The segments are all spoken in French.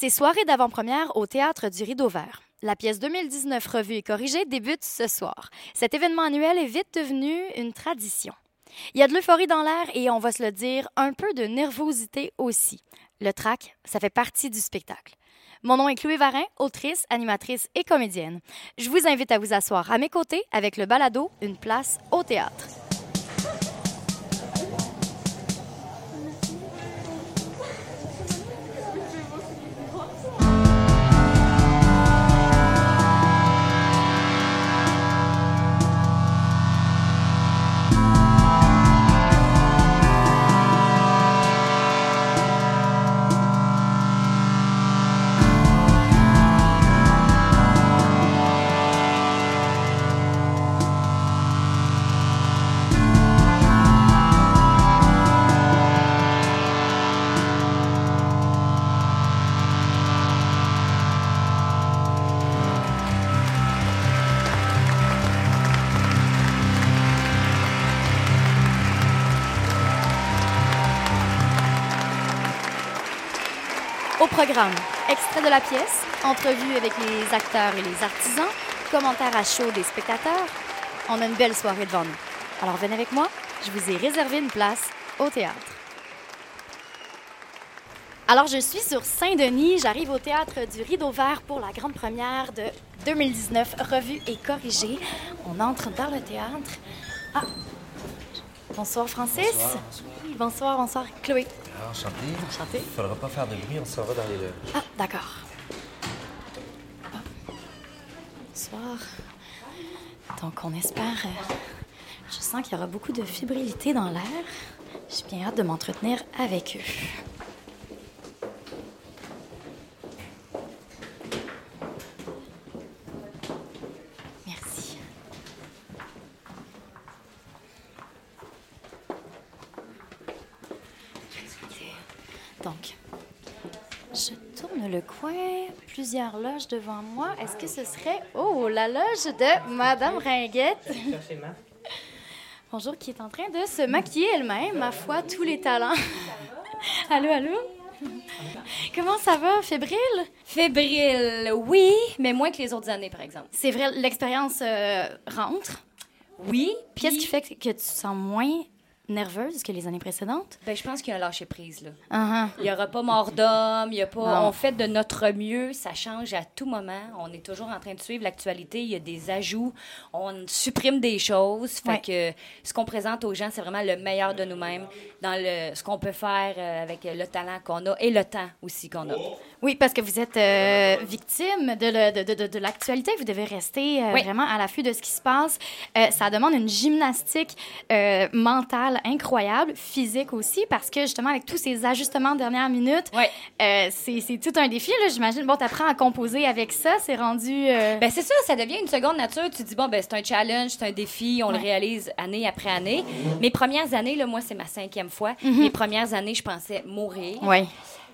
C'est soirée d'avant-première au Théâtre du Rideau Vert. La pièce 2019 revue et corrigée débute ce soir. Cet événement annuel est vite devenu une tradition. Il y a de l'euphorie dans l'air et on va se le dire, un peu de nervosité aussi. Le trac, ça fait partie du spectacle. Mon nom est Chloé Varin, autrice, animatrice et comédienne. Je vous invite à vous asseoir à mes côtés avec le balado Une place au théâtre. Programme, extrait de la pièce, entrevue avec les acteurs et les artisans, commentaires à chaud des spectateurs. On a une belle soirée devant nous. Alors venez avec moi, je vous ai réservé une place au théâtre. Alors je suis sur Saint-Denis, j'arrive au théâtre du Rideau Vert pour la grande première de 2019, revue et corrigée. On entre dans le théâtre. Ah, bonsoir Francis. Bonsoir, bonsoir, bonsoir Chloé. Ah, enchanté. Enchantée. Il faudra pas faire de bruit, on s'en va dans les deux. Ah, d'accord. Bonsoir. Donc, on espère. euh, je sens qu'il y aura beaucoup de fébrilité dans l'air. J'ai bien hâte de m'entretenir avec eux. Merci. Donc, je tourne le coin, plusieurs loges devant moi. Est-ce que ce serait... Oh, la loge de Madame Ringuette? Bonjour, qui est en train de se maquiller elle-même, ma foi, tous les talents. allô, allô? Comment ça va, fébrile? Fébrile, oui, mais moins que les autres années, par exemple. C'est vrai, l'expérience euh, rentre. Oui, Puis qu'est-ce qui fait que que tu te sens moins nerveuse que les années précédentes? Ben, je pense qu'il y a un lâcher-prise, là. Ah, Il n'y aura pas mort d'homme, il y a pas... Non. On fait de notre mieux, ça change à tout moment. On est toujours en train de suivre l'actualité, il y a des ajouts, on supprime des choses. Fait Ouais. que ce qu'on présente aux gens, c'est vraiment le meilleur de nous-mêmes dans le, ce qu'on peut faire euh, avec le talent qu'on a et le temps aussi qu'on a. Oui, parce que vous êtes euh, victime de, le- de, de- de- de l'actualité. Vous devez rester euh, Oui. vraiment à l'affût de ce qui se passe. Euh, ça demande une gymnastique euh, mentale incroyable, physique aussi, parce que justement, avec tous ces ajustements de dernière minute, Ouais. euh, c'est tout un défi. là, J'imagine, bon, t'apprends à composer avec ça. C'est rendu... euh, Ben c'est ça, ça devient une seconde nature. Tu dis, bon, ben c'est un challenge, c'est un défi, on le réalise année après année. Mes premières années, là, moi, c'est ma cinquième fois. Mes premières années, je pensais mourir. ouais.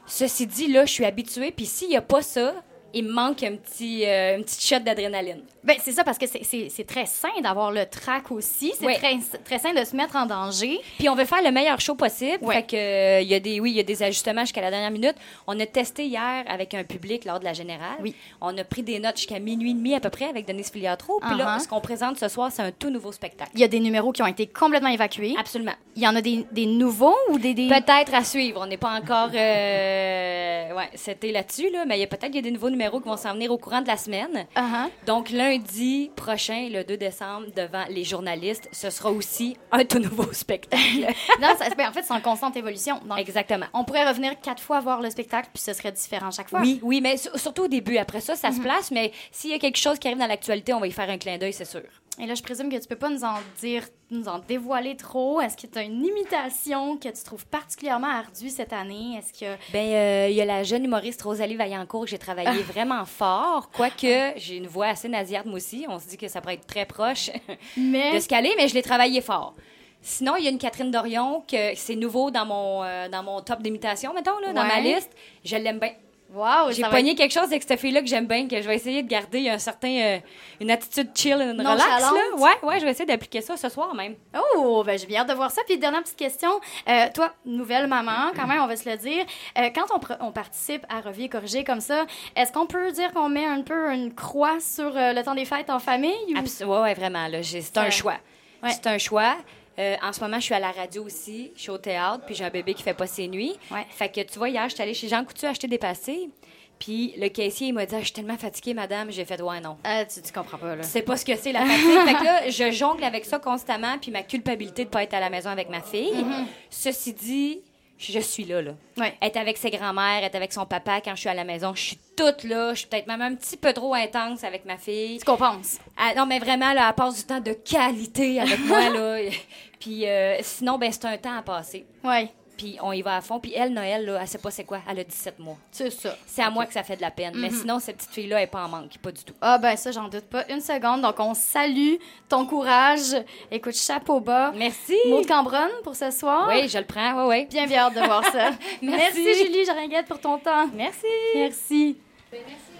Ceci dit, là, je suis habituée, puis s'il n'y a pas ça, il me manque un petit, euh, une petite shot d'adrénaline. Ben, c'est ça, parce que c'est- très sain d'avoir le trac aussi. C'est Ouais. très, très sain de se mettre en danger. Puis on veut faire le meilleur show possible. Ouais. Fait que euh, il y a des oui, il y a des ajustements jusqu'à la dernière minute. On a testé hier avec un public lors de la générale. Oui. On a pris des notes jusqu'à minuit et demi à peu près avec Denise Filiatro. Puis là, Uh-huh. ce qu'on présente ce soir, c'est un tout nouveau spectacle. Il y a des numéros qui ont été complètement évacués. Absolument. Il y en a des, des nouveaux ou des... des... Peut-être à suivre. On n'est pas encore. Euh... Ouais, c'était là-dessus, là. Mais il y a peut-être qu'il y a des nouveaux numéros qui vont s'en venir au courant de la semaine. Uh-huh. Donc, lundi prochain, le 2 décembre, devant les journalistes, ce sera aussi un tout nouveau spectacle. Non, ça- ben, en fait, c'est en constante évolution. Donc, Exactement. on pourrait revenir quatre fois voir le spectacle, puis ce serait différent chaque fois. Oui, oui, mais sur- surtout au début. Après ça, ça se place. Mais s'il y a quelque chose qui arrive dans l'actualité, on va y faire un clin d'œil, c'est sûr. Et là, je présume que tu peux pas nous en dire, nous en dévoiler trop. Est-ce que tu as une imitation que tu trouves particulièrement ardue cette année? Est-ce que... Ben, euh, il y a la jeune humoriste Rosalie Vaillancourt que j'ai travaillé vraiment fort. Quoique, j'ai une voix assez nasillarde, moi aussi. On se dit que ça pourrait être très proche Mais... de se caler, mais je l'ai travaillé fort. Sinon, il y a une Catherine Dorion que c'est nouveau dans mon, euh, dans mon top d'imitation, mettons, là, dans ma liste. Je l'aime bien. Wow, J'ai pogné quelque chose avec cette fille-là que j'aime bien, que je vais essayer de garder un certain, euh, une attitude chill, une relax. Là. Ouais, ouais, je vais essayer d'appliquer ça ce soir même. Oh, ben j'ai bien hâte de voir ça. Puis dernière petite question, Euh, toi, nouvelle maman, quand même, on va se le dire. Euh, quand on, participe à Revue et Corrigé comme ça, est-ce qu'on peut dire qu'on met un peu une croix sur le temps des fêtes en famille? Ou... Abs- ouais, ouais, vraiment. C'est un choix. Ouais. C'est un choix. Euh, en ce moment, je suis à la radio aussi, je suis au théâtre, puis j'ai un bébé qui fait pas ses nuits. Ouais. Fait que tu vois, hier, je suis allée chez Jean Coutu acheter des pastilles, puis le caissier, il m'a dit Ah, Je suis tellement fatiguée, madame. J'ai fait Ouais, non. Euh, tu, tu comprends pas, là. Sais pas ce que c'est la fatigue. fait que là, je jongle avec ça constamment, puis ma culpabilité de pas être à la maison avec ma fille. Mm-hmm. Ceci dit, je suis là, là. Ouais. Être avec ses grands-mères, être avec son papa quand je suis à la maison, je suis toute là. Je suis peut-être même un petit peu trop intense avec ma fille. Tu compenses. Ah, non, mais vraiment, là, elle passe du temps de qualité avec moi, là. Puis euh, sinon, ben, c'est un temps à passer. Oui, Puis on y va à fond. Puis elle, Noël, là, elle sait pas c'est quoi. Elle a 17 mois. c'est ça. C'est à moi que ça fait de la peine. Mais sinon, cette petite fille-là, elle est pas en manque. Pas du tout. Ah ben ça, j'en doute pas une seconde. Donc, on salue ton courage. Écoute, chapeau bas. Merci. De Cambronne pour ce soir. Oui, je le prends. Oui, oui. Bien, bien hâte de voir ça. Merci. Merci, Julie Jaringuette, pour ton temps. Merci. Merci.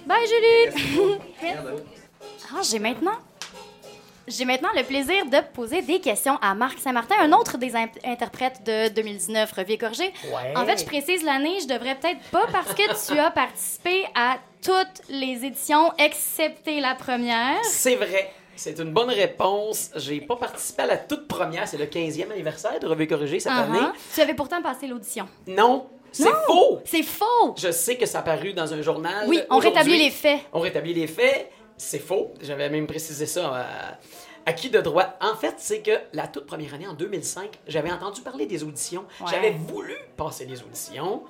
Bye, Julie. Ah, j'ai maintenant... J'ai maintenant le plaisir de poser des questions à Marc Saint-Martin, un autre des in- interprètes de 2019 Revue et Corrigé. Ouais. En fait, je précise l'année, je devrais peut-être pas parce que tu as participé à toutes les éditions excepté la première. C'est vrai. C'est une bonne réponse. J'ai pas participé à la toute première. C'est le 15e anniversaire de Revue Corrigée cette année. Uh-huh. Tu avais pourtant passé l'audition. Non, c'est faux. C'est faux! Je sais que ça a paru dans un journal. Oui, on rétablit les faits. On rétablit les faits. C'est faux. J'avais même précisé ça à, à qui de droit. En fait, c'est que la toute première année, en 2005, j'avais entendu parler des auditions. Ouais. J'avais voulu passer les auditions.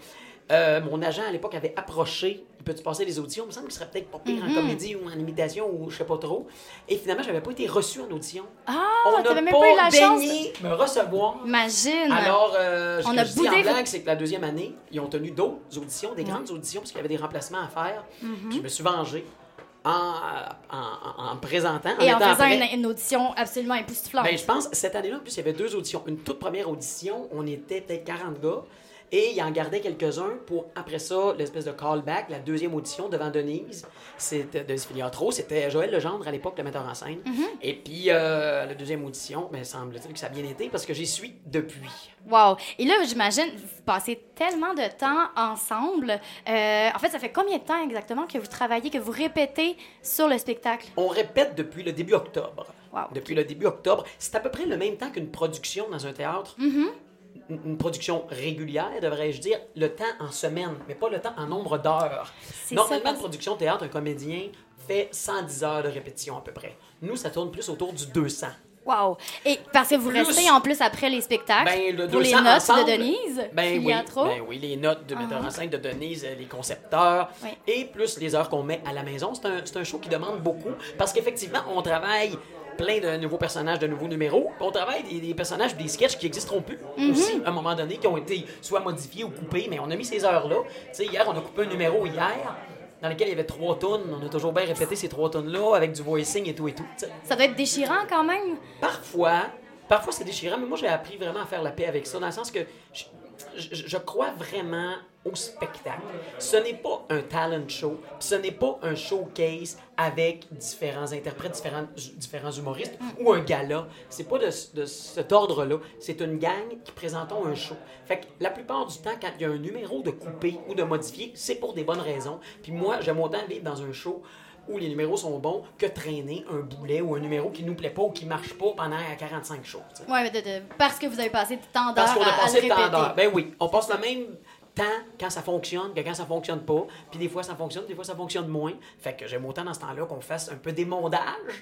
Euh, mon agent à l'époque avait approché. Peux-tu passer les auditions? Il me semble qu'il serait peut-être pas pire Mm-hmm. en comédie ou en imitation ou je sais pas trop. Et finalement, j'avais pas été reçu en audition. Ah, on n'a même pas, eu la chance. daigné me recevoir. Imagine. Alors, euh, ce On que a je dis en blague, c'est que la deuxième année, ils ont tenu d'autres auditions, des grandes auditions, parce qu'il y avait des remplacements à faire. Mm-hmm. Puis je me suis vengé en, en, présentant, en Et en faisant une audition absolument époustouflante. Ben, je pense, cette année-là, en plus, il y avait deux auditions. Une toute première audition, on était peut-être 40 gars. Et il en gardait quelques-uns pour, après ça, l'espèce de callback, la deuxième audition devant Denise. C'était de Filiatro. C'était Joël Legendre, à l'époque, le metteur en scène. Et puis, euh, la deuxième audition, ben, semble-t-il que ça a bien été parce que j'y suis depuis. Wow. Et là, j'imagine, vous passez tellement de temps ensemble. Euh, en fait, ça fait combien de temps exactement que vous travaillez, que vous répétez sur le spectacle? On répète depuis le début octobre. Wow. Depuis le début octobre. C'est à peu près le même temps qu'une production dans un théâtre. Une- Une production régulière, devrais-je dire, le temps en semaine, mais pas le temps en nombre d'heures. Normalement, une production théâtre, un comédien fait 110 heures de répétition à peu près. Nous, ça tourne plus autour du 200. Wow. Et parce que vous Plus- restez en plus après les spectacles Ben, le pour les 200 notes ensemble, de Denise, Ben oui, ben oui, les notes de metteur en scène de Denise, les concepteurs, Oui. et plus les heures qu'on met à la maison. C'est un, c'est un show qui demande beaucoup parce qu'effectivement, on travaille plein de nouveaux personnages, de nouveaux numéros. On travaille des, des personnages, des sketchs qui n'existeront plus Mhm. aussi, à un moment donné, qui ont été soit modifiés ou coupés, mais on a mis ces heures-là. Tu sais, hier, on a coupé un numéro hier dans lequel il y avait trois tonnes. On a toujours bien répété ces trois tonnes-là avec du voicing et tout et tout. Ça doit être déchirant quand même. Parfois, parfois c'est déchirant, mais moi j'ai appris vraiment à faire la paix avec ça, dans le sens que je, je- crois vraiment au spectacle. Ce n'est pas un talent show, ce n'est pas un showcase avec différents interprètes, différents, humoristes ou un gala. C'est pas de, cet ordre-là. C'est une gang qui présentons un show. Fait que la plupart du temps, quand il y a un numéro de coupé ou de modifié, c'est pour des bonnes raisons. Puis moi, j'aime autant vivre dans un show où les numéros sont bons que traîner un boulet ou un numéro qui nous plaît pas ou qui marche pas pendant 45 shows. de- parce que vous avez passé tant d'heures Parce qu'on à, a à passé le le temps répéter. d'heure. Ben oui, on passe le même temps quand ça fonctionne que quand ça fonctionne pas. Puis des fois ça fonctionne, des fois ça fonctionne moins. Fait que j'aime autant dans ce temps-là qu'on fasse un peu d'émondage,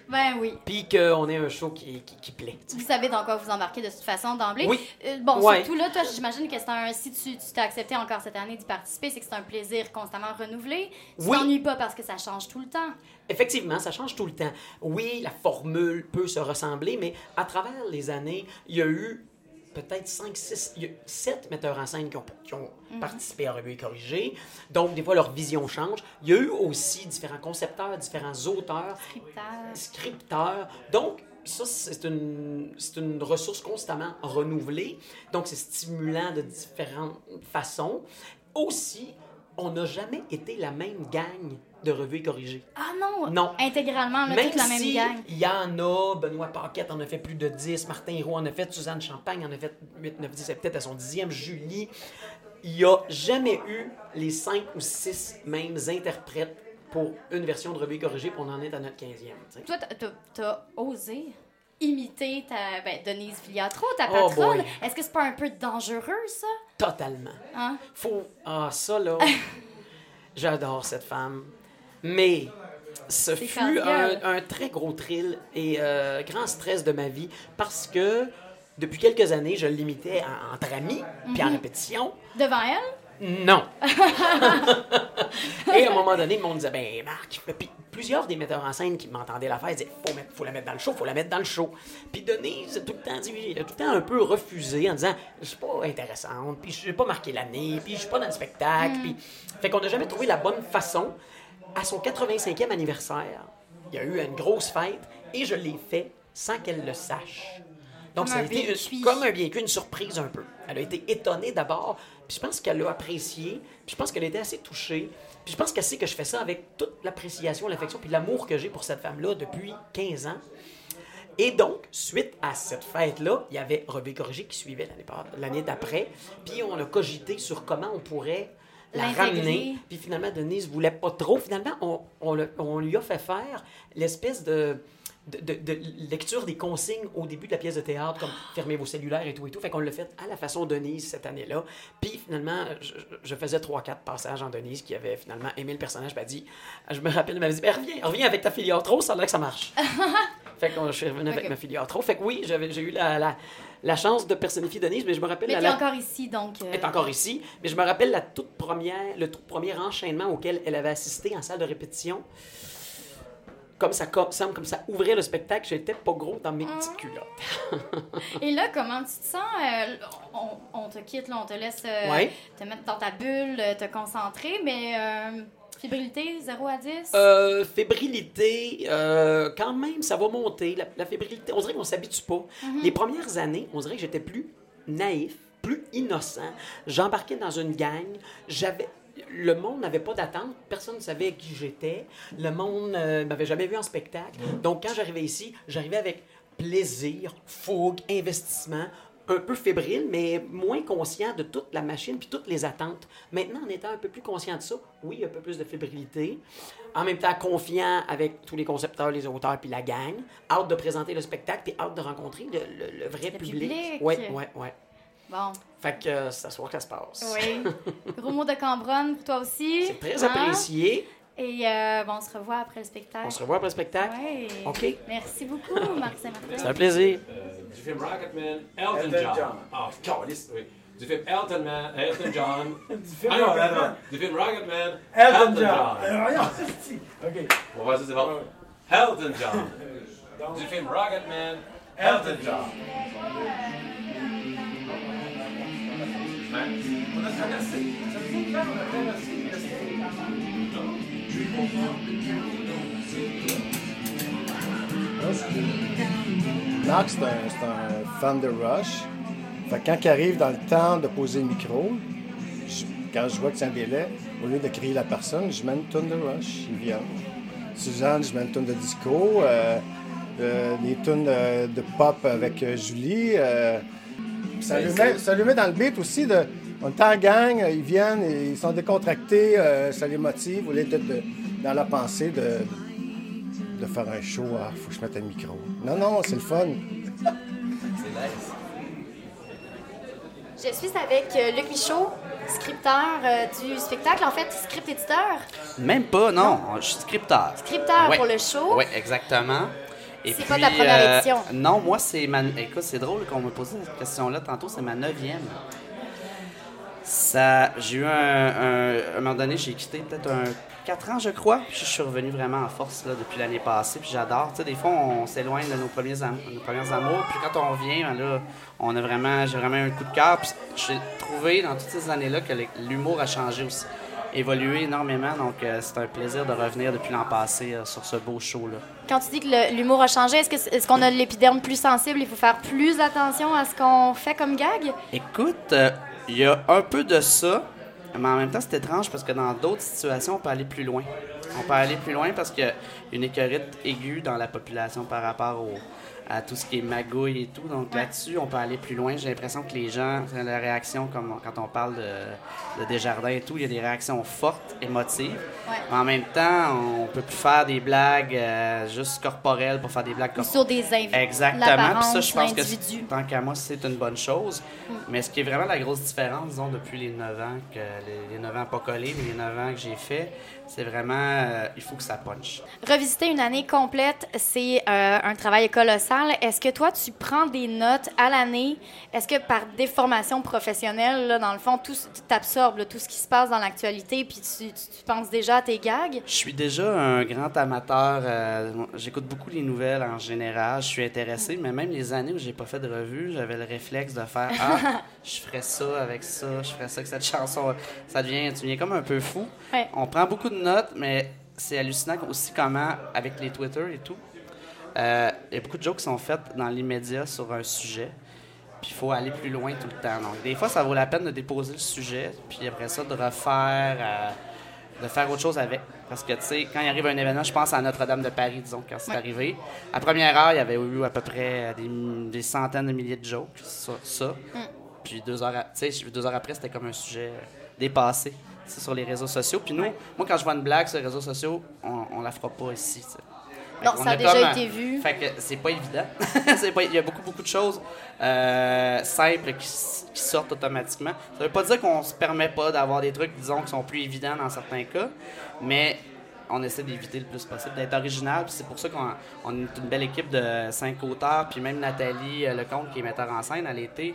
Ben oui. puis qu'on ait un show qui, qui, qui plaît. Vous savez dans quoi vous embarquez de toute façon d'emblée. Oui. Euh, bon, Ouais. surtout là, toi, j'imagine que c'est un. Si tu tu t'es accepté encore cette année d'y participer, c'est que c'est un plaisir constamment renouvelé. Tu Oui. t'ennuies pas parce que ça change tout le temps. Effectivement, ça change tout le temps. Oui, la formule peut se ressembler, mais à travers les années, il y a eu peut-être 5, 6, 7 metteurs en scène qui ont, qui ont participé à Revue et Corrigé. Donc, des fois, leur vision change. Il y a eu aussi différents concepteurs, différents auteurs, Scripteur. scripteurs. Donc, ça, c'est une, c'est une ressource constamment renouvelée. Donc, c'est stimulant de différentes façons. Aussi, on n'a jamais été la même gang de revue et corrigée. Ah non! Non. Intégralement, on a Même toute la même si gang. il y en a, Benoît Paquette en a fait plus de 10, Martin Roux en a fait, Suzanne Champagne en a fait 8, 9, 10, c'est peut-être à son dixième, Julie. Il n'y a jamais eu les 5 ou 6 mêmes interprètes pour une version de revue corrigée, puis on en est à notre 15e. tu sais. Toi, t'as- osé imiter ta ben, Denise Filiatro, ta Oh patronne? Est-ce que c'est pas un peu dangereux, ça? Totalement. Hein? Faut. Ah, ça, là. J'adore cette femme. Mais ce fut un, un très gros thrill et euh, grand stress de ma vie parce que depuis quelques années, je l'imitais en- entre amis, puis en Mhm. répétition. Devant elle? Non. et à un moment donné, le monde disait, ben Marc, puis plusieurs des metteurs en scène qui m'entendaient la faire disaient, faut, mettre- faut la mettre dans le show, faut la mettre dans le show. Puis Denise a tout le temps dit, tout le temps un peu refusé en disant, je suis pas intéressante, puis je n'ai pas marqué l'année, puis je suis pas dans le spectacle, puis fait qu'on n'a jamais trouvé la bonne façon. À son 85e anniversaire, il y a eu une grosse fête et je l'ai fait sans qu'elle le sache. Donc, Comme ça a été une- comme un bien une surprise un peu. Elle a été étonnée d'abord, puis je pense qu'elle l'a apprécié, puis je pense qu'elle a été assez touchée, puis je pense qu'elle sait que je fais ça avec toute l'appréciation, l'affection, puis l'amour que j'ai pour cette femme-là depuis 15 ans. Et donc, suite à cette fête-là, il y avait Revue Corrigée qui suivait l'année d'après, puis on a cogité sur comment on pourrait la ramener. Puis finalement, Denise voulait pas trop. Finalement, on, on le- on lui a fait faire l'espèce de, de, de- de lecture des consignes au début de la pièce de théâtre, comme fermez vos cellulaires et tout et tout. Fait qu'on l'a fait à la façon Denise cette année-là. Puis finalement, je, je faisais trois, quatre passages en Denise qui avait finalement aimé le personnage. Elle dit, je me rappelle, elle m'avait dit, Ben, reviens, reviens avec ta filière trop, ça a l'air que ça marche. fait que je suis revenu avec ma filière trop. Fait que oui, j'avais- j'ai eu la, la, la chance de personnifier Denise, mais je me rappelle Mais la- t'es la- encore ici, donc. euh, elle est encore ici, mais je me rappelle la toute première, le tout premier enchaînement auquel elle avait assisté en salle de répétition. Comme ça co- semble comme ça ouvrait le spectacle, j'étais pas gros dans mes petites culottes. Et là, comment tu te sens? Euh, on, on te quitte, là, on te laisse euh, Ouais. te mettre dans ta bulle, euh, te concentrer, mais euh, fébrilité, 0 à 10? Euh, fébrilité, euh, quand même, ça va monter. La, la fébrilité, on dirait qu'on s'habitue pas. Les premières années, on dirait que j'étais plus naïf, plus innocent. J'embarquais dans une gang. J'avais. Le monde n'avait pas d'attente, personne ne savait qui j'étais. Le monde ne m'avait jamais vu en spectacle. Donc, quand j'arrivais ici, j'arrivais avec plaisir, fougue, investissement, un peu fébrile, mais moins conscient de toute la machine puis toutes les attentes. Maintenant, en étant un peu plus conscient de ça, oui, un peu plus de fébrilité. En même temps, confiant avec tous les concepteurs, les auteurs puis la gang. Hâte de présenter le spectacle puis hâte de rencontrer le, le- le vrai Le public. Oui, oui, oui. Bon, Fait que euh, c'est à que ça se passe. oui. Gros mot de Cambronne pour toi aussi. C'est très hein? apprécié. Et euh, bon, on se revoit après le spectacle. On se revoit après le spectacle? Ouais. OK. Merci beaucoup, Marc Saint-Martin. C'est un plaisir. du film Rocketman, Elton, Elton John. John. Ah, câlisse, oui. Du film Elton, Man, Elton John. Du film Ah non, non, Rocketman. non. Du film Rocketman, Elton John. Alors, regarde, c'est- OK. On va voir ça, c'est bon. Elton John. Du film Rocketman, Elton John. On a traversé. Ça veut dire quand on a traversé Marc, c'est un, fan de Rush. Fait que quand il arrive dans le temps de poser le micro, je- quand je vois que c'est un délai, au lieu de crier la personne, je mets une tonne de Rush. Il vient. Suzanne, je mets une tonne de disco. euh, euh, des tonnes de, de pop avec euh, Julie. euh, ça, lui met, ça lui met dans le beat aussi de. On est en gang, ils viennent, et ils sont décontractés, euh, ça les motive, au lieu d'être de- dans la pensée de, de faire un show, ah, faut que je mette un micro. Non, non, c'est le fun. Je suis avec euh, Luc Michaud, scripteur euh, du spectacle, en fait, script éditeur, Même pas, non. Je suis scripteur. scripteur Ouais. pour le show. Oui, exactement. Et C'est pas ta première édition. Non, moi, c'est ma. Écoute, c'est drôle qu'on me pose cette question-là tantôt. C'est ma neuvième. Ça, j'ai eu un, un, à un moment donné, j'ai quitté peut-être un 4 ans, je crois. Puis je suis revenu vraiment en force là, depuis l'année passée. Puis j'adore. Tu sais, des fois, on s'éloigne de nos premiers, am- nos premiers amours. Puis quand on revient, ben là, on a vraiment, j'ai vraiment eu un coup de cœur. Puis j'ai trouvé dans toutes ces années-là que l'humour a changé aussi, évolué énormément. Donc euh, c'est un plaisir de revenir depuis l'an passé euh, sur ce beau show-là. Quand tu dis que l'humour a changé, est-ce que c'est- est-ce qu'on a l'épiderme plus sensible? Il faut faire plus attention à ce qu'on fait comme gag? Écoute, euh, il y a un peu de ça. Mais en même temps, c'est étrange parce que dans d'autres situations, on peut aller plus loin. On peut aller plus loin parce qu'il y a une écorite aiguë dans la population par rapport au, à tout ce qui est magouille et tout. Donc là-dessus, on peut aller plus loin. J'ai l'impression que les gens, la réaction, comme quand on parle de, de Desjardins et tout, il y a des réactions fortes, émotives. Mais en même temps, on peut plus faire des blagues euh, juste corporelles pour faire des blagues Ou sur des invités. Exactement. Puis ça, je pense que tant qu'à moi, c'est une bonne chose. Mm. Mais ce qui est vraiment la grosse différence, disons, depuis les 9 ans, que les, les 9 ans pas collés, mais les 9 ans que j'ai fait, c'est vraiment, euh, il faut que ça punch. Revisiter une année complète, c'est euh, un travail colossal. Est-ce que toi, tu prends des notes à l'année? Est-ce que par déformation professionnelle, là, dans le fond, tout, tu t'absorbes tout ce qui se passe dans l'actualité, puis tu, tu- tu penses déjà à tes gags? Je suis déjà un grand amateur. euh, J'écoute beaucoup les nouvelles en général. Je suis intéressé, mais même les années où j'ai pas fait de revue, j'avais le réflexe de faire Ah, je ferais ça avec ça, je ferais ça avec cette chanson. Ça devient, tu deviens comme un peu fou. Ouais. On prend beaucoup de notes, mais c'est hallucinant aussi comment, avec les Twitter et tout, euh, il y a beaucoup de jokes qui sont faites dans l'immédiat sur un sujet. Puis il faut aller plus loin tout le temps. Donc, des fois, ça vaut la peine de déposer le sujet, puis après ça, de refaire, euh, de faire autre chose avec. Parce que, tu sais, quand il arrive un événement, je pense à Notre-Dame de Paris, disons, quand c'est arrivé. À première heure, il y avait eu à peu près des, des centaines de milliers de jokes sur ça. Puis deux heures, deux heures après, c'était comme un sujet dépassé. C'est sur les réseaux sociaux. Puis nous, moi, quand je vois une blague sur les réseaux sociaux, on, on la fera pas ici. Non, ça a déjà comme, été vu. Fait que c'est pas évident. C'est pas- il y a beaucoup, beaucoup de choses euh, simples qui, sortent automatiquement. Ça veut pas dire qu'on se permet pas d'avoir des trucs, disons, qui sont plus évidents dans certains cas, mais on essaie d'éviter le plus possible, d'être original. Puis c'est pour ça qu'on on est une belle équipe de cinq auteurs, puis même Nathalie euh, Lecomte, qui est metteur en scène, elle était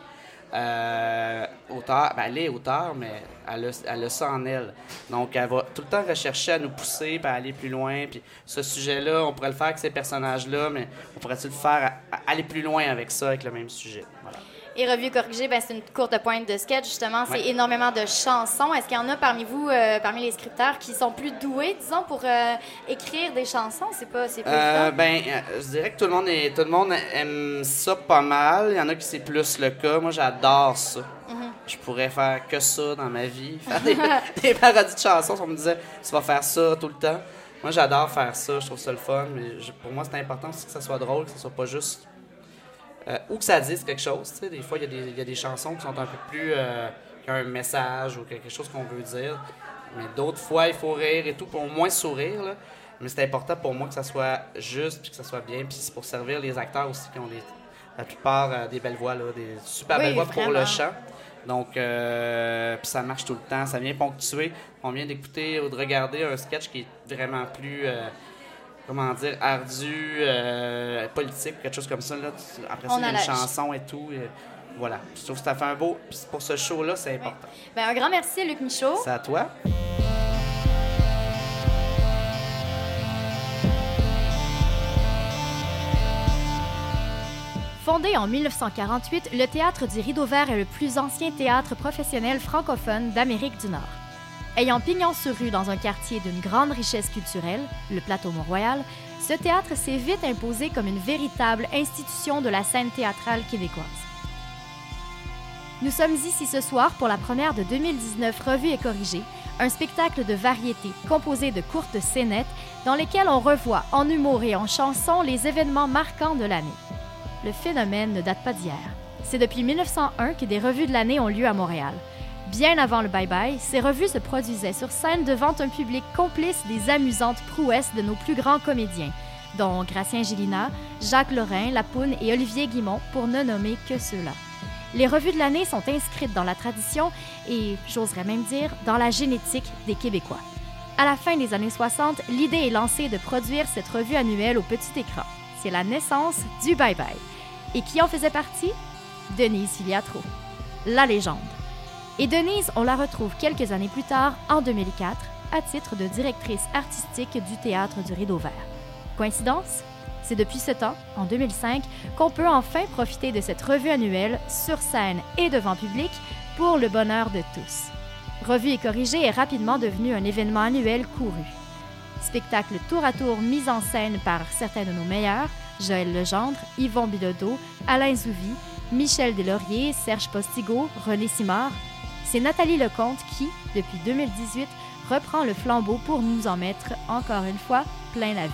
euh, ben, elle est auteur, mais elle a, elle a ça en elle. Donc, elle va tout le temps rechercher à nous pousser, à aller plus loin. Puis ce sujet-là, on pourrait le faire avec ces personnages-là, mais on pourrait-tu le faire, aller plus loin avec ça, avec le même sujet? Voilà. Et Revue corrigée, ben, c'est une courte pointe de sketch, justement. C'est Ouais. énormément de chansons. Est-ce qu'il y en a parmi vous, euh, parmi les scripteurs, qui sont plus doués, disons, pour euh, écrire des chansons? C'est pas, c'est pas Euh, ben, je dirais que tout le monde est, tout le monde aime ça pas mal. Il y en a qui c'est plus le cas. Moi, j'adore ça. Je pourrais faire que ça dans ma vie, faire des, des parodies de chansons. Si on me disait, tu vas faire ça tout le temps. Moi, j'adore faire ça. Je trouve ça le fun. Mais je- pour moi, c'est important aussi que ça soit drôle, que ça soit pas juste euh, ou que ça dise quelque chose. tu sais. Des fois, il y, a y a des chansons qui sont un peu plus. euh, qui ont un message ou quelque chose qu'on veut dire. Mais d'autres fois, il faut rire et tout, pour au moins sourire. Là. Mais c'est important pour moi que ça soit juste puis que ça soit bien. Puis c'est pour servir les acteurs aussi qui ont des, la plupart euh, des belles voix, là, des super Oui, belles voix pour le chant. Donc, euh, puis ça marche tout le temps. Ça vient ponctuer. On vient d'écouter ou de regarder un sketch qui est vraiment plus. euh, comment dire, ardu, euh, politique, quelque chose comme ça. Là. Après ça, il y a une chanson et tout. et voilà. Je trouve que ça fait un beau. Puis pour ce show-là, c'est important. Ben, un grand merci, Luc Michaud. C'est à toi. Fondé en 1948, le Théâtre du Rideau Vert est le plus ancien théâtre professionnel francophone d'Amérique du Nord. Ayant pignon sur rue dans un quartier d'une grande richesse culturelle, le plateau Mont-Royal, ce théâtre s'est vite imposé comme une véritable institution de la scène théâtrale québécoise. Nous sommes ici ce soir pour la première de 2019 Revue et Corrigée, un spectacle de variété composé de courtes scénettes dans lesquelles on revoit en humour et en chanson les événements marquants de l'année. Le phénomène ne date pas d'hier. C'est depuis 1901 que des revues de l'année ont lieu à Montréal. Bien avant le bye-bye, ces revues se produisaient sur scène devant un public complice des amusantes prouesses de nos plus grands comédiens, dont Gracien Gélina, Jacques Lorrain, Lapoune et Olivier Guimont, pour ne nommer que ceux-là. Les revues de l'année sont inscrites dans la tradition et, j'oserais même dire, dans la génétique des Québécois. À la fin des années 60, l'idée est lancée de produire cette revue annuelle au petit écran. C'est la naissance du Bye Bye. Et qui en faisait partie? Denise Filiatro, la légende. Et Denise, on la retrouve quelques années plus tard, en 2004, à titre de directrice artistique du Théâtre du Rideau Vert. Coïncidence? C'est depuis ce temps, en 2005, qu'on peut enfin profiter de cette revue annuelle sur scène et devant public pour le bonheur de tous. Revue et corrigée est rapidement devenu un événement annuel couru. Spectacle tour à tour mis en scène par certains de nos meilleurs, Joël Legendre, Yvon Bilodeau, Alain Zouvi, Michel Deslauriers, Serge Postigo, René Simard. C'est Nathalie Lecomte qui, depuis 2018, reprend le flambeau pour nous en mettre, encore une fois, plein la vue.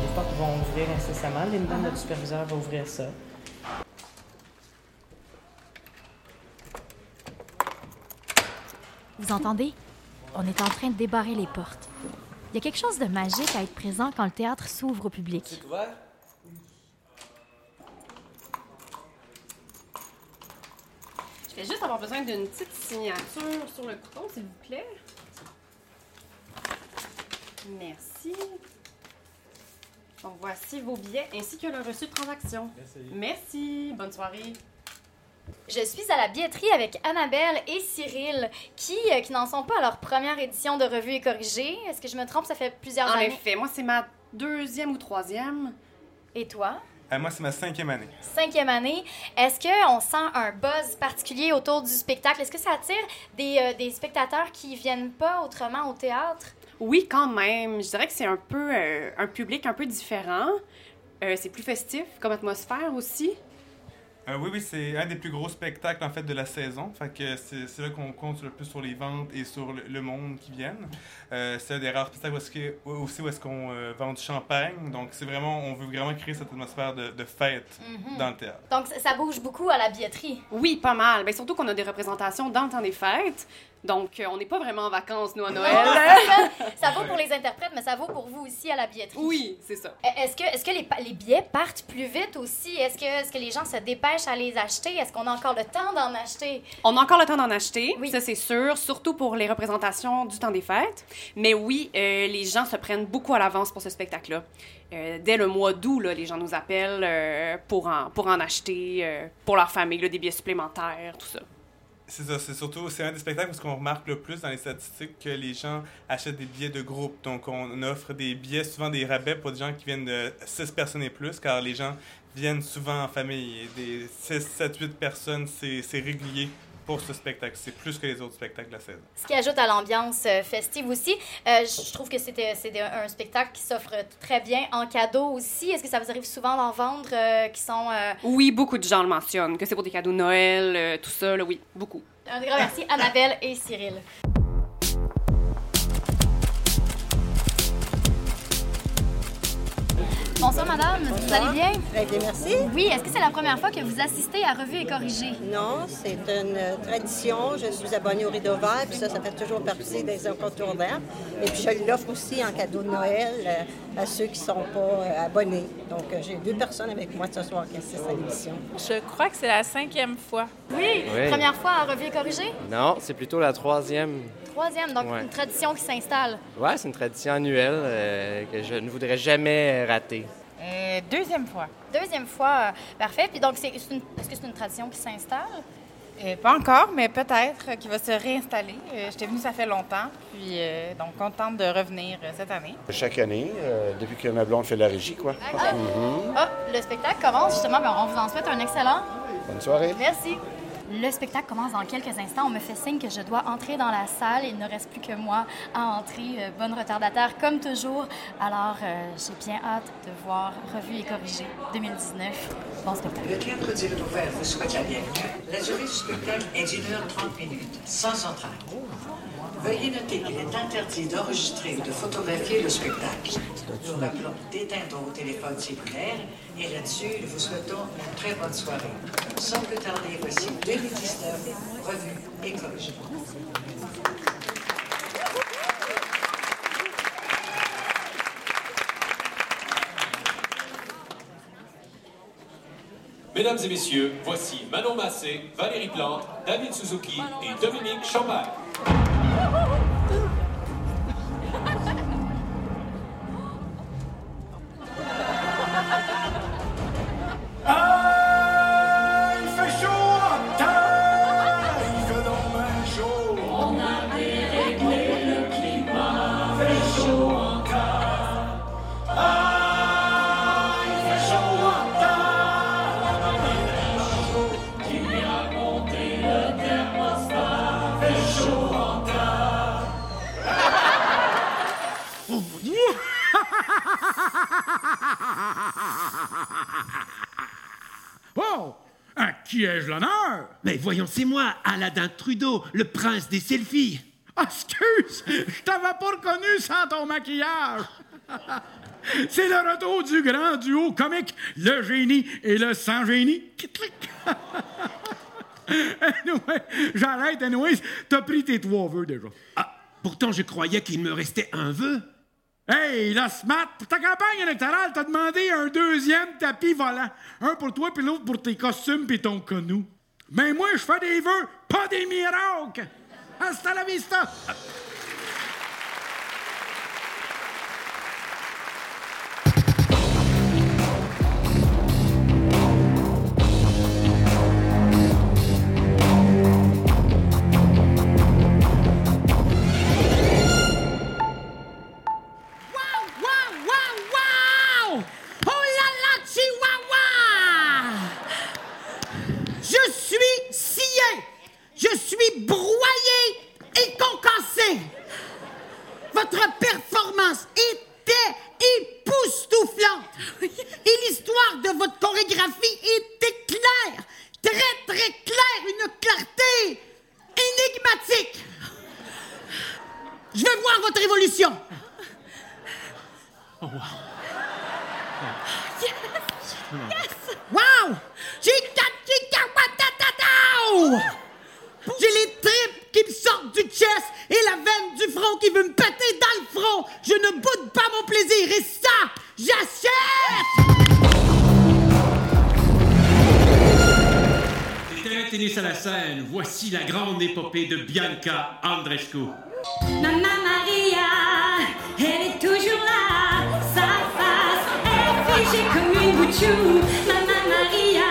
Les portes vont ouvrir incessamment. Linda, notre superviseur, va ouvrir ça. Vous entendez? On est en train de débarrer les portes. Il y a quelque chose de magique à être présent quand le théâtre s'ouvre au public. Je vais juste avoir besoin d'une petite signature sur le coupon, s'il vous plaît. Merci. Donc, voici vos billets ainsi que le reçu de transaction. Merci. Bonne soirée. Je suis à la billetterie avec Annabelle et Cyril, qui, euh, qui n'en sont pas à leur première édition de Revue et Corrigée. Est-ce que je me trompe? Ça fait plusieurs En années. effet, moi, c'est ma deuxième ou troisième. Et toi? Euh, moi, c'est ma cinquième année. Cinquième année. Est-ce qu'on sent un buzz particulier autour du spectacle? Est-ce que ça attire des, euh, des spectateurs qui viennent pas autrement au théâtre? Oui, quand même. Je dirais que c'est un peu euh, un public un peu différent. Euh, c'est plus festif comme atmosphère aussi. Euh, oui, oui, c'est un des plus gros spectacles en fait de la saison. Fait que c'est c'est là qu'on compte le plus sur les ventes et sur le, le monde qui viennent. Euh, c'est un des rares spectacles où que- aussi où est-ce qu'on euh, vend du champagne. Donc c'est vraiment, on veut vraiment créer cette atmosphère de, de fête Mhm. dans le théâtre. Donc, ça- bouge beaucoup à la billetterie. Oui, pas mal. Ben, surtout qu'on a des représentations dans le temps des fêtes. Donc, euh, on n'est pas vraiment en vacances, nous, à Noël. ça vaut pour les interprètes, mais ça vaut pour vous aussi à la billetterie. oui, c'est ça. Est-ce que, est-ce que les, billets partent plus vite aussi? Est-ce que, les gens se dépêchent à les acheter? Est-ce qu'on a encore le temps d'en acheter? On a encore le temps d'en acheter, Oui. ça c'est sûr, surtout pour les représentations du temps des fêtes. Mais oui, euh, les gens se prennent beaucoup à l'avance pour ce spectacle-là. Euh, dès le mois d'août, les gens nous appellent pour, en, pour en acheter pour leur famille, là, des billets supplémentaires, tout ça. C'est ça, c'est surtout, c'est un des spectacles parce qu'on remarque le plus dans les statistiques que les gens achètent des billets de groupe. Donc, on offre des billets, souvent des rabais pour des gens qui viennent de 6 personnes et plus, car les gens viennent souvent en famille. Des 6, 7, 8 personnes, c'est régulier pour ce spectacle. C'est plus que les autres spectacles de la saison. Ce qui ajoute à l'ambiance euh, festive aussi. Euh, je trouve que c'était c'est un spectacle qui s'offre très bien en cadeau aussi. Est-ce que ça vous arrive souvent d'en vendre euh, qui sont... euh, Oui, beaucoup de gens le mentionnent, que c'est pour des cadeaux de Noël, euh, tout ça, là, oui, beaucoup. Un grand merci, Annabelle et Cyril. Bonsoir, madame. Vous allez bien? Très bien, merci. Oui, est-ce que c'est la première fois que vous assistez à Revue et Corrigée? Non, c'est une euh, tradition. Je suis abonnée au Rideau Vert, puis ça, ça fait toujours partie des incontournables. Et puis, je l'offre aussi en cadeau de Noël euh, à ceux qui ne sont pas euh, abonnés. Donc, j'ai deux personnes avec moi ce soir qui assistent à l'émission. Je crois que c'est la cinquième fois. Oui. Oui. Première fois à Revue et Corrigée? Non, c'est plutôt la troisième. Troisième, donc Ouais. une tradition qui s'installe. Ouais, c'est une tradition annuelle euh, que je ne voudrais jamais rater. Euh, deuxième fois. Deuxième fois, euh, parfait. Puis donc, c'est c'est une- est-ce que c'est une tradition qui s'installe? Euh, pas encore, mais peut-être qu'il va se réinstaller. Euh, J'étais venue, ça fait longtemps, puis euh, donc contente de revenir euh, cette année. Chaque année, euh, depuis que ma blonde fait la régie, quoi. Ah, Mhm. ah, le spectacle commence justement. Ben, on vous en souhaite un excellent. Bonne soirée. Merci. Le spectacle commence dans quelques instants. On me fait signe que je dois entrer dans la salle. Il ne reste plus que moi à entrer. Euh, bonne retardataire, comme toujours. Alors, euh, j'ai bien hâte de voir Revue et Corrigée 2019. Bon spectacle. Le théâtre du Rideau Vert vous souhaite la bienvenue. La durée du spectacle est d'une heure 30 minutes, sans entrave. Veuillez noter qu'il est interdit d'enregistrer ou de photographier le spectacle. Nous rappelons d'éteindre vos téléphones cellulaires et là-dessus, nous vous souhaitons une très bonne soirée. Sans plus tarder, voici 2019, revue écologie. Mesdames et messieurs, voici Manon Massé, Valérie Plante, David Suzuki et Dominique Champagne. Qui ai-je l'honneur? Mais voyons, c'est moi, Aladdin Trudeau, le prince des selfies. Ah, Excuse, je t'avais pas reconnu sans ton maquillage. C'est le retour du grand duo comique, le génie et le sans-génie. Anyway, j'arrête, anyways. T'as pris tes trois vœux déjà. Ah, pourtant, je croyais qu'il me restait un vœu. Hey, la SMAT, pour ta campagne électorale, t'as demandé un deuxième tapis volant. Un pour toi, puis l'autre pour tes costumes puis ton connou. Mais moi, je fais des vœux, pas des miracles. Hasta la vista. Yes! Wow! Chica, chica, watatatao! J'ai les tripes qui me sortent du chest et la veine du front qui veut me péter dans le front. Je ne boude pas mon plaisir et ça, j'achète! C'était tennis à la scène. Voici la grande épopée de Bianca Andreescu. Maman Maria, est figée comme une bouchou. Maman Maria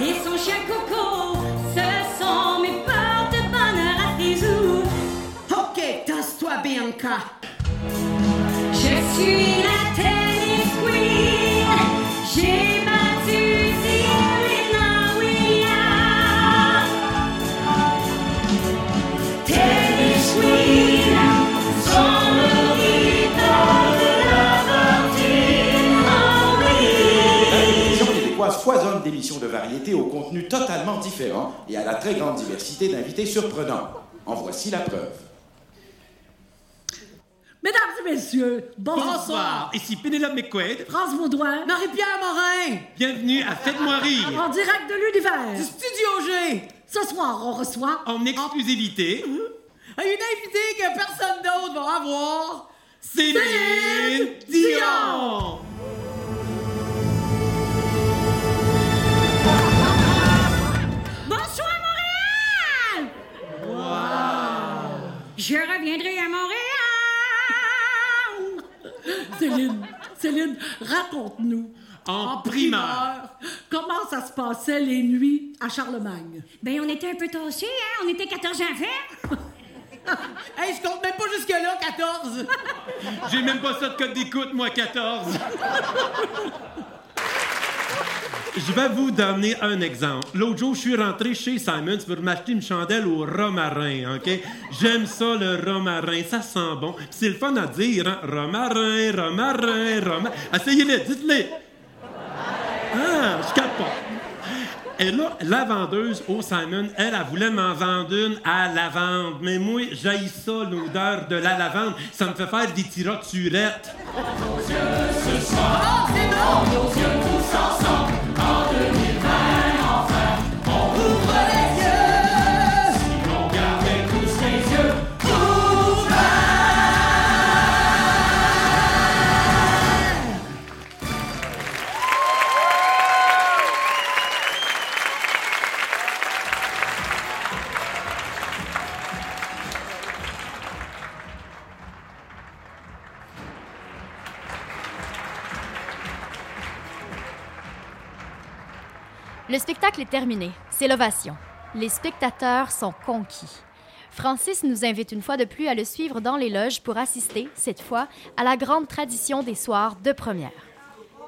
et son chien Coco, ce sont mes porte-bonheur à Frisou. Ok, tasse-toi, Bianca. Je suis la d'émissions de variété au contenu totalement différent et à la très grande diversité d'invités surprenants. En voici la preuve. Mesdames et messieurs, Bonsoir, ici Pénélope McQuaid. France Baudouin. Marie-Pierre Morin. Bienvenue à Faites-moi rire. En direct de l'univers. Du Studio G. Ce soir, on reçoit... En exclusivité, Une invitée que personne d'autre va avoir. Céline Dion. Bonsoir Je reviendrai à Montréal! Céline, Céline, raconte-nous. En primeur. Comment ça se passait les nuits à Charlemagne? Ben, on était un peu tassés, hein? On était 14 enfants. hey, je compte même pas jusque-là, 14. J'ai même pas ça de code d'écoute, moi, 14. Je vais vous donner un exemple. L'autre jour, je suis rentré chez Simons pour m'acheter une chandelle au romarin, OK? J'aime ça, le romarin. Ça sent bon. C'est le fun à dire, hein? Romarin, romarin, romarin. Essayez-le, dites-le. Ah, je capte pas. Et là, la vendeuse au Simon, elle, elle voulait m'en vendre une à lavande. Mais moi, j'haïs ça, l'odeur de la lavande. Ça me fait faire des tiraturettes. Ce soir, c'est bon, nos yeux spectacle est terminé. C'est l'ovation. Les spectateurs sont conquis. Francis nous invite une fois de plus à le suivre dans les loges pour assister, cette fois, à la grande tradition des soirs de première.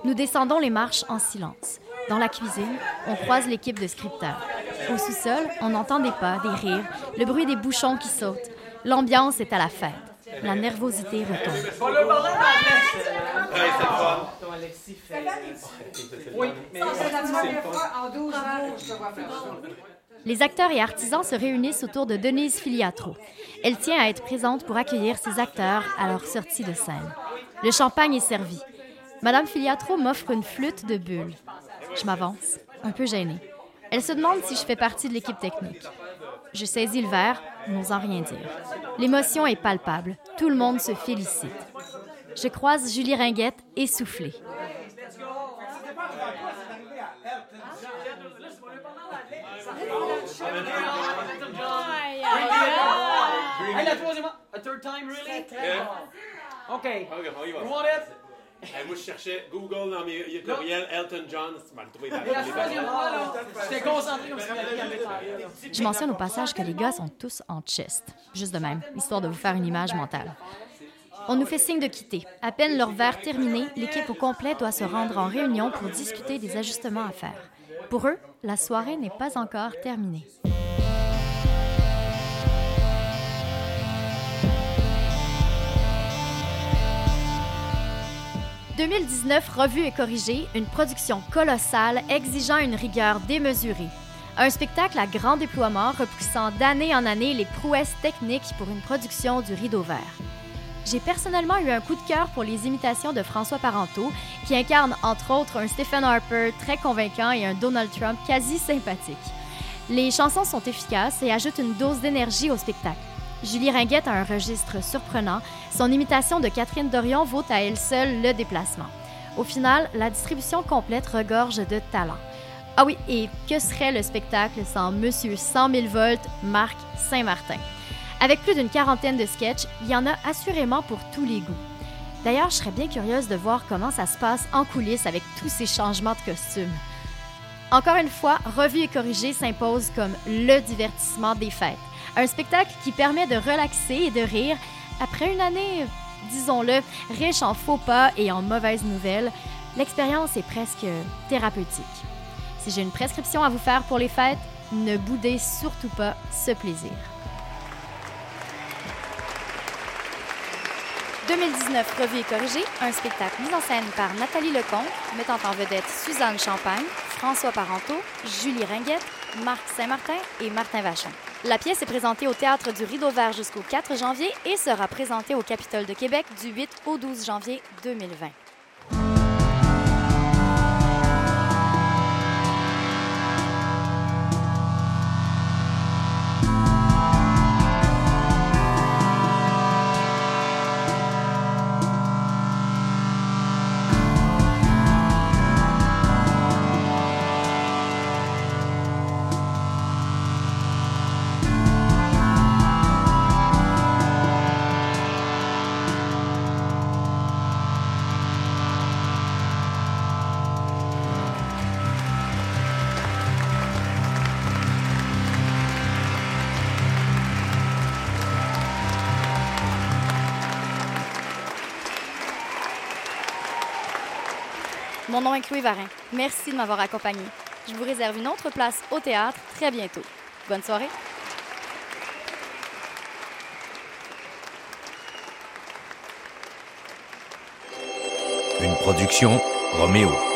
Nous descendons les marches en silence. Dans la cuisine, on croise l'équipe de scripteurs. Au sous-sol, on entend des pas, des rires, le bruit des bouchons qui sautent. L'ambiance est à la fête. La nervosité retombe. Faut le parler en anglais. Ouais, c'est le fun. Ton Alexis fait. Oui, mais. En 12 jours, je te vois faire Les acteurs et artisans se réunissent autour de Denise Filiatro. Elle tient à être présente pour accueillir ses acteurs à leur sortie de scène. Le champagne est servi. Madame Filiatro m'offre une flûte de bulles. Je m'avance, un peu gênée. Elle se demande si je fais partie de l'équipe technique. Je saisis le verre, n'osant rien dire. L'émotion est palpable. Tout le monde se félicite. Je croise Julie Ringuette, essoufflée. Hey, la troisième, a third time, really? OK. OK, on y va. Hey, moi, je cherchais Google dans mes courriels Elton John. Tu m'as le trouvé. Et la troisième fois, là, j'étais concentré comme si j'avais avait Je mentionne au passage que les gars sont tous en chest, juste de même, histoire de vous faire une image mentale. On nous fait signe de quitter. À peine leur verre terminé, l'équipe au complet doit se rendre en réunion pour discuter des ajustements à faire. Pour eux, la soirée n'est pas encore terminée. « 2019 revue et corrigée, une production colossale exigeant une rigueur démesurée. Un spectacle à grand déploiement repoussant d'année en année les prouesses techniques pour une production du Rideau Vert. J'ai personnellement eu un coup de cœur pour les imitations de François Parenteau, qui incarne entre autres un Stephen Harper très convaincant et un Donald Trump quasi sympathique. Les chansons sont efficaces et ajoutent une dose d'énergie au spectacle. Julie Ringuette a un registre surprenant. Son imitation de Catherine Dorion vaut à elle seule le déplacement. Au final, la distribution complète regorge de talent. Ah oui, et que serait le spectacle sans Monsieur 100 000 volts, Marc Saint-Martin? Avec plus d'une quarantaine de sketchs, il y en a assurément pour tous les goûts. D'ailleurs, je serais bien curieuse de voir comment ça se passe en coulisses avec tous ces changements de costumes. Encore une fois, Revue et Corrigé s'impose comme le divertissement des fêtes. Un spectacle qui permet de relaxer et de rire après une année, disons-le, riche en faux pas et en mauvaises nouvelles. L'expérience est presque thérapeutique. Si j'ai une prescription à vous faire pour les fêtes, ne boudez surtout pas ce plaisir. 2019 Revue et corrigé, un spectacle mis en scène par Nathalie Lecomte, mettant en vedette Suzanne Champagne, François Parenteau, Julie Ringuette, Marc Saint-Martin et Martin Vachon. La pièce est présentée au Théâtre du Rideau Vert jusqu'au 4 janvier et sera présentée au Capitole de Québec du 8 au 12 janvier 2020. Mon nom est Chloé Varin. Merci de m'avoir accompagné. Je vous réserve une autre place au théâtre très bientôt. Bonne soirée. Une production Roméo.